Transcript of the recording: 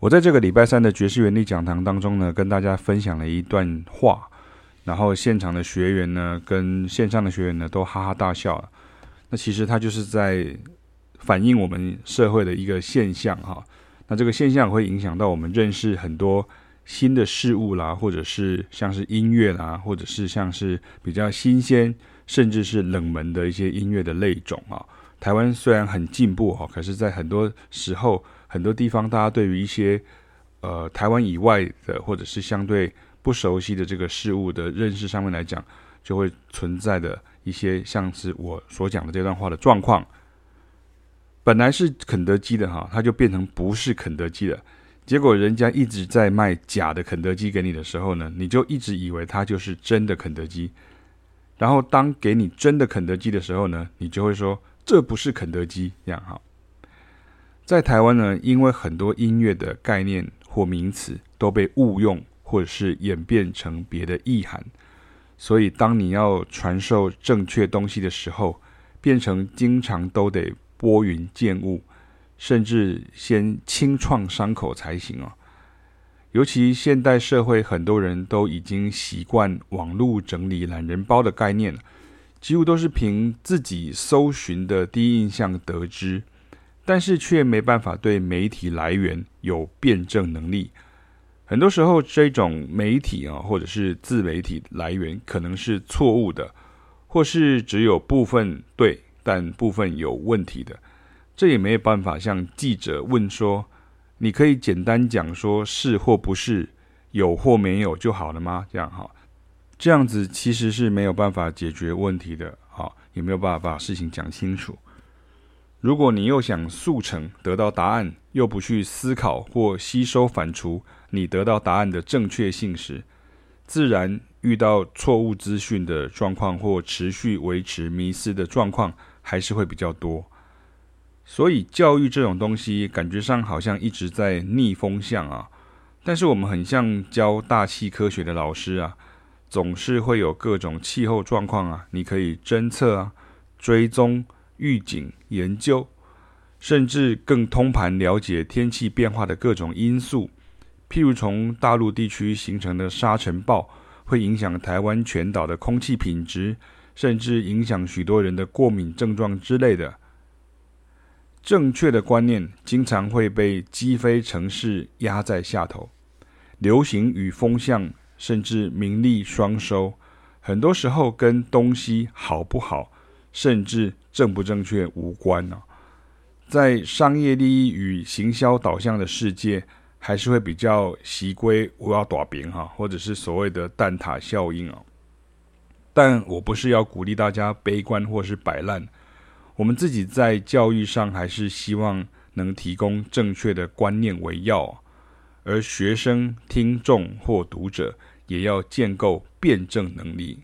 我在这个礼拜三的爵士原理讲堂当中呢，跟大家分享了一段话，然后现场的学员呢，跟线上的学员呢，都哈哈大笑了。那其实它就是在反映我们社会的一个现象哈。那这个现象会影响到我们认识很多新的事物啦，或者是像是音乐啦，或者是像是比较新鲜，甚至是冷门的一些音乐的类种啊。台湾虽然很进步哈，可是，在很多时候、很多地方，大家对于一些呃台湾以外的，或者是相对不熟悉的这个事物的认识上面来讲，就会存在的一些像是我所讲的这段话的状况。本来是肯德基的哈，它就变成不是肯德基了。结果人家一直在卖假的肯德基给你的时候呢，你就一直以为它就是真的肯德基。然后当给你真的肯德基的时候呢，你就会说这不是肯德基这样哈。在台湾呢，因为很多音乐的概念或名词都被误用，或者是演变成别的意涵，所以当你要传授正确东西的时候，变成经常都得。拨云见雾，甚至先清创伤口才行哦。尤其现代社会，很多人都已经习惯网络整理懒人包的概念了，几乎都是凭自己搜寻的第一印象得知，但是却没办法对媒体来源有辩证能力。很多时候，这种媒体啊，或者是自媒体来源可能是错误的，或是只有部分对。但部分有问题的，这也没有办法向记者问说，你可以简单讲说是或不是，有或没有就好了吗？这样哈，这样子其实是没有办法解决问题的，啊，也没有办法把事情讲清楚。如果你又想速成得到答案，又不去思考或吸收反刍你得到答案的正确性时，自然遇到错误资讯的状况或持续维持迷思的状况。还是会比较多，所以教育这种东西，感觉上好像一直在逆风向啊。但是我们很像教大气科学的老师啊，总是会有各种气候状况啊，你可以侦测啊、追踪、预警、研究，甚至更通盘了解天气变化的各种因素。譬如从大陆地区形成的沙尘暴，会影响台湾全岛的空气品质。甚至影响许多人的过敏症状之类的。正确的观念经常会被击飞城市压在下头，流行与风向，甚至名利双收，很多时候跟东西好不好，甚至正不正确无关呢。在商业利益与行销导向的世界，还是会比较习归我要打饼哈，或者是所谓的蛋挞效应啊。但我不是要鼓励大家悲观或是摆烂，我们自己在教育上还是希望能提供正确的观念为要，而学生、听众或读者也要建构辩证能力。